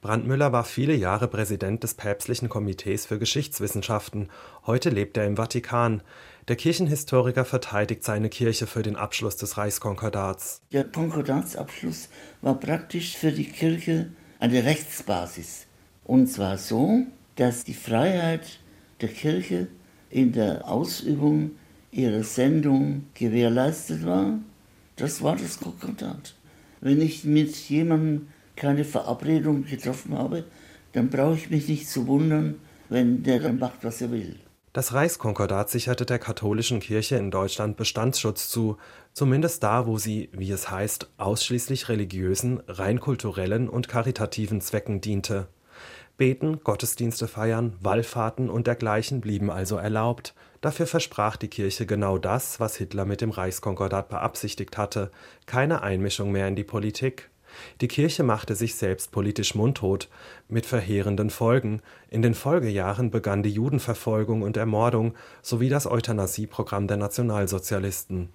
Brandmüller war viele Jahre Präsident des Päpstlichen Komitees für Geschichtswissenschaften. Heute lebt er im Vatikan. Der Kirchenhistoriker verteidigt seine Kirche für den Abschluss des Reichskonkordats. Der Konkordatsabschluss war praktisch für die Kirche eine Rechtsbasis. Und zwar so, dass die Freiheit der Kirche in der Ausübung ihrer Sendung gewährleistet war. Das war das Konkordat. Wenn ich mit jemandem keine Verabredung getroffen habe, dann brauche ich mich nicht zu wundern, wenn der dann macht, was er will. Das Reichskonkordat sicherte der katholischen Kirche in Deutschland Bestandsschutz zu, zumindest da, wo sie, wie es heißt, ausschließlich religiösen, rein kulturellen und karitativen Zwecken diente. Beten, Gottesdienste feiern, Wallfahrten und dergleichen blieben also erlaubt. Dafür versprach die Kirche genau das, was Hitler mit dem Reichskonkordat beabsichtigt hatte: keine Einmischung mehr in die Politik. Die Kirche machte sich selbst politisch mundtot, mit verheerenden Folgen. In den Folgejahren begann die Judenverfolgung und Ermordung sowie das Euthanasieprogramm der Nationalsozialisten.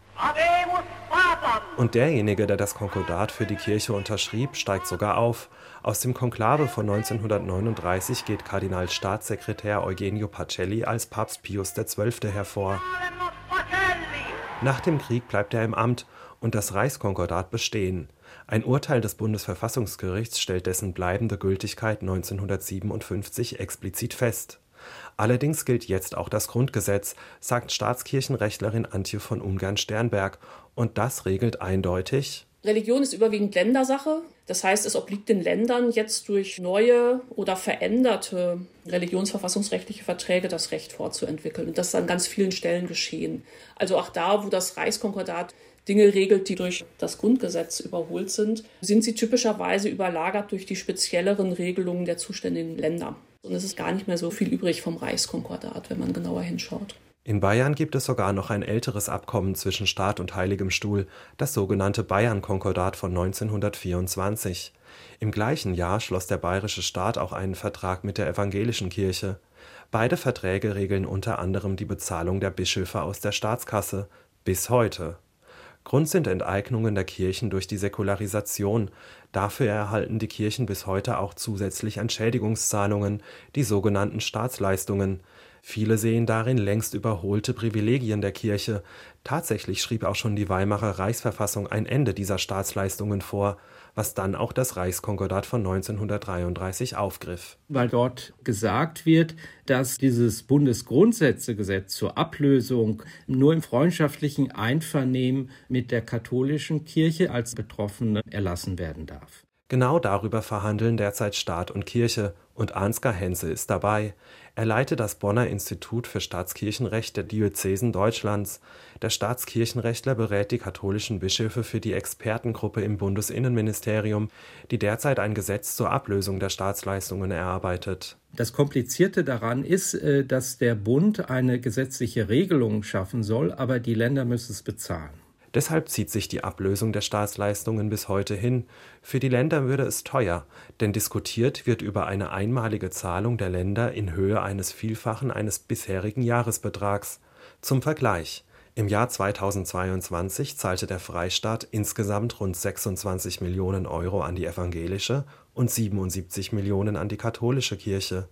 Und derjenige, der das Konkordat für die Kirche unterschrieb, steigt sogar auf. Aus dem Konklave von 1939 geht Kardinalstaatssekretär Eugenio Pacelli als Papst Pius XII. hervor. Nach dem Krieg bleibt er im Amt und das Reichskonkordat bestehen. Ein Urteil des Bundesverfassungsgerichts stellt dessen bleibende Gültigkeit 1957 explizit fest. Allerdings gilt jetzt auch das Grundgesetz, sagt Staatskirchenrechtlerin Antje von Ungarn-Sternberg, und das regelt eindeutig Religion ist überwiegend Ländersache. Das heißt, es obliegt den Ländern jetzt durch neue oder veränderte religionsverfassungsrechtliche Verträge das Recht fortzuentwickeln. Und das ist an ganz vielen Stellen geschehen. Also auch da, wo das Reichskonkordat Dinge regelt, die durch das Grundgesetz überholt sind, sind sie typischerweise überlagert durch die spezielleren Regelungen der zuständigen Länder. Und es ist gar nicht mehr so viel übrig vom Reichskonkordat, wenn man genauer hinschaut. In Bayern gibt es sogar noch ein älteres Abkommen zwischen Staat und Heiligem Stuhl, das sogenannte Bayern-Konkordat von 1924. Im gleichen Jahr schloss der bayerische Staat auch einen Vertrag mit der evangelischen Kirche. Beide Verträge regeln unter anderem die Bezahlung der Bischöfe aus der Staatskasse bis heute. Grund sind Enteignungen der Kirchen durch die Säkularisation. Dafür erhalten die Kirchen bis heute auch zusätzlich Entschädigungszahlungen, die sogenannten Staatsleistungen. Viele sehen darin längst überholte Privilegien der Kirche. Tatsächlich schrieb auch schon die Weimarer Reichsverfassung ein Ende dieser Staatsleistungen vor, was dann auch das Reichskonkordat von 1933 aufgriff. Weil dort gesagt wird, dass dieses Bundesgrundsätzegesetz zur Ablösung nur im freundschaftlichen Einvernehmen mit der katholischen Kirche als Betroffene erlassen werden darf. Genau darüber verhandeln derzeit Staat und Kirche, und Ansgar Hense ist dabei. Er leitet das Bonner Institut für Staatskirchenrecht der Diözesen Deutschlands. Der Staatskirchenrechtler berät die katholischen Bischöfe für die Expertengruppe im Bundesinnenministerium, die derzeit ein Gesetz zur Ablösung der Staatsleistungen erarbeitet. Das Komplizierte daran ist, äh, dass der Bund eine gesetzliche Regelung schaffen soll, aber die Länder müssen es bezahlen. Deshalb zieht sich die Ablösung der Staatsleistungen bis heute hin. Für die Länder würde es teuer, denn diskutiert wird über eine einmalige Zahlung der Länder in Höhe eines Vielfachen eines bisherigen Jahresbetrags. Zum Vergleich. Im Jahr 2022 zahlte der Freistaat insgesamt rund 26 Millionen Euro an die evangelische und 77 Millionen an die katholische Kirche.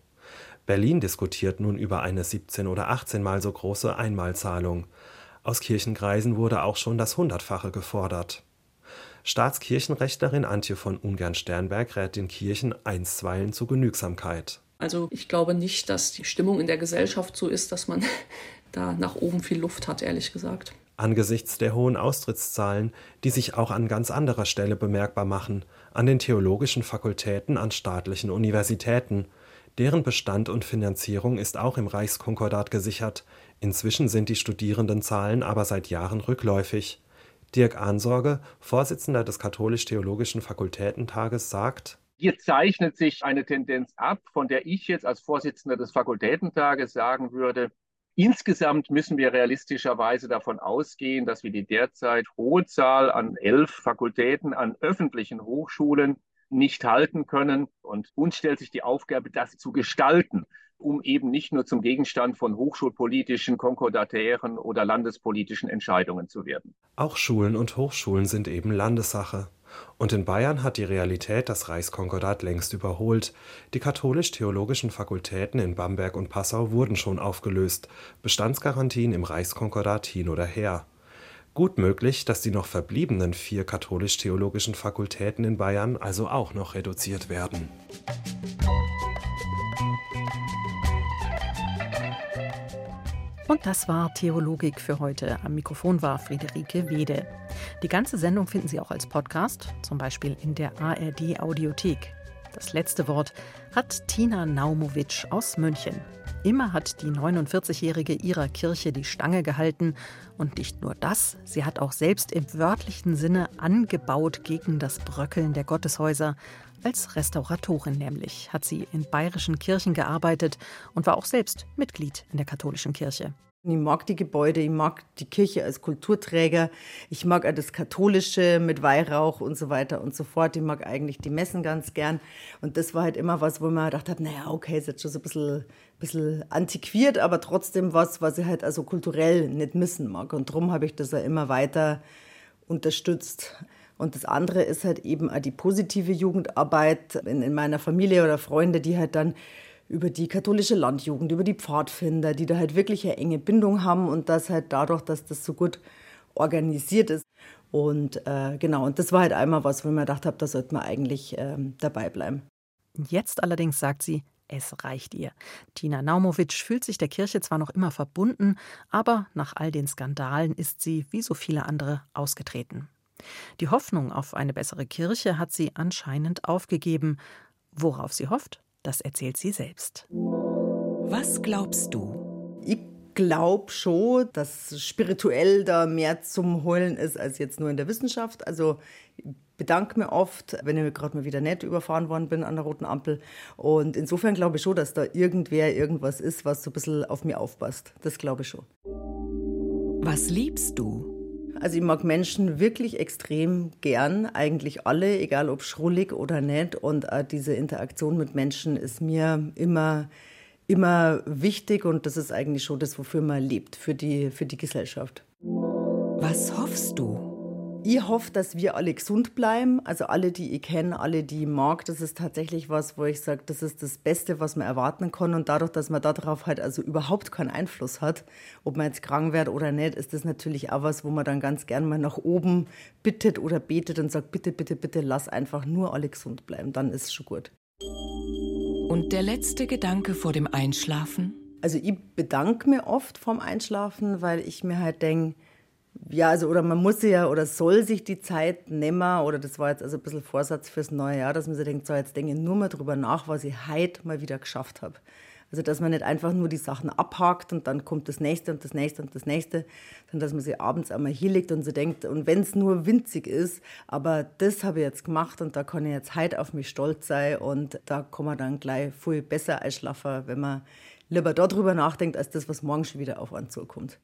Berlin diskutiert nun über eine 17 oder 18 mal so große Einmalzahlung. Aus Kirchenkreisen wurde auch schon das Hundertfache gefordert. Staatskirchenrechtlerin Antje von Ungern-Sternberg rät den Kirchen einstweilen zur Genügsamkeit. Also ich glaube nicht, dass die Stimmung in der Gesellschaft so ist, dass man da nach oben viel Luft hat, ehrlich gesagt. Angesichts der hohen Austrittszahlen, die sich auch an ganz anderer Stelle bemerkbar machen, an den theologischen Fakultäten an staatlichen Universitäten, deren Bestand und Finanzierung ist auch im Reichskonkordat gesichert, Inzwischen sind die Studierendenzahlen aber seit Jahren rückläufig. Dirk Ansorge, Vorsitzender des Katholisch-Theologischen Fakultätentages, sagt: Hier zeichnet sich eine Tendenz ab, von der ich jetzt als Vorsitzender des Fakultätentages sagen würde, Insgesamt müssen wir realistischerweise davon ausgehen, dass wir die derzeit hohe Zahl an elf Fakultäten an öffentlichen Hochschulen nicht halten können. Und uns stellt sich die Aufgabe, das zu gestalten um eben nicht nur zum Gegenstand von hochschulpolitischen, konkordatären oder landespolitischen Entscheidungen zu werden. Auch Schulen und Hochschulen sind eben Landessache. Und in Bayern hat die Realität das Reichskonkordat längst überholt. Die katholisch-theologischen Fakultäten in Bamberg und Passau wurden schon aufgelöst, Bestandsgarantien im Reichskonkordat hin oder her. Gut möglich, dass die noch verbliebenen vier katholisch-theologischen Fakultäten in Bayern also auch noch reduziert werden. Und das war Theologik für heute. Am Mikrofon war Friederike Wede. Die ganze Sendung finden Sie auch als Podcast, zum Beispiel in der ARD Audiothek. Das letzte Wort hat Tina Naumowitsch aus München. Immer hat die 49-Jährige ihrer Kirche die Stange gehalten. Und nicht nur das, sie hat auch selbst im wörtlichen Sinne angebaut gegen das Bröckeln der Gotteshäuser, als Restauratorin nämlich hat sie in bayerischen Kirchen gearbeitet und war auch selbst Mitglied in der katholischen Kirche. Ich mag die Gebäude, ich mag die Kirche als Kulturträger, ich mag auch das Katholische mit Weihrauch und so weiter und so fort. Ich mag eigentlich die Messen ganz gern. Und das war halt immer was, wo man gedacht hat, naja, okay, ist jetzt schon so ein bisschen, bisschen antiquiert, aber trotzdem was, was ich halt also kulturell nicht missen mag. Und darum habe ich das ja immer weiter unterstützt. Und das andere ist halt eben auch die positive Jugendarbeit in, in meiner Familie oder Freunde, die halt dann über die katholische Landjugend, über die Pfadfinder, die da halt wirklich eine enge Bindung haben und das halt dadurch, dass das so gut organisiert ist. Und äh, genau, und das war halt einmal was, wo ich mir gedacht habe, da sollte man eigentlich ähm, dabei bleiben. Jetzt allerdings sagt sie, es reicht ihr. Tina Naumowitsch fühlt sich der Kirche zwar noch immer verbunden, aber nach all den Skandalen ist sie, wie so viele andere, ausgetreten. Die Hoffnung auf eine bessere Kirche hat sie anscheinend aufgegeben. Worauf sie hofft, das erzählt sie selbst. Was glaubst du? Ich glaube schon, dass spirituell da mehr zum Holen ist als jetzt nur in der Wissenschaft. Also ich bedanke mich oft, wenn ich gerade mal wieder nicht überfahren worden bin an der roten Ampel. Und insofern glaube ich schon, dass da irgendwer irgendwas ist, was so ein bisschen auf mir aufpasst. Das glaube ich schon. Was liebst du? Also ich mag Menschen wirklich extrem gern, eigentlich alle, egal ob schrullig oder nicht. Und äh, diese Interaktion mit Menschen ist mir immer, immer wichtig und das ist eigentlich schon das, wofür man lebt, für die, für die Gesellschaft. Was hoffst du? Ich hoffe, dass wir alle gesund bleiben. Also alle, die ich kenne, alle, die ich mag. Das ist tatsächlich was, wo ich sage, das ist das Beste, was man erwarten kann. Und dadurch, dass man darauf halt also überhaupt keinen Einfluss hat, ob man jetzt krank wird oder nicht, ist das natürlich auch was, wo man dann ganz gern mal nach oben bittet oder betet und sagt, bitte, bitte, bitte, lass einfach nur alle gesund bleiben. Dann ist es schon gut. Und der letzte Gedanke vor dem Einschlafen? Also ich bedanke mir oft vorm Einschlafen, weil ich mir halt denke, ja, also oder man muss ja oder soll sich die Zeit nehmen, oder das war jetzt also ein bisschen Vorsatz fürs neue Jahr, dass man sich denkt, so jetzt denke ich nur mal drüber nach, was ich heute mal wieder geschafft habe. Also dass man nicht einfach nur die Sachen abhakt und dann kommt das nächste und das nächste und das nächste, sondern dass man sich abends einmal hinlegt und so denkt, und wenn es nur winzig ist, aber das habe ich jetzt gemacht und da kann ich jetzt heute auf mich stolz sein und da kann man dann gleich viel besser einschlafen, wenn man lieber darüber nachdenkt, als das, was morgen schon wieder auf einen zukommt.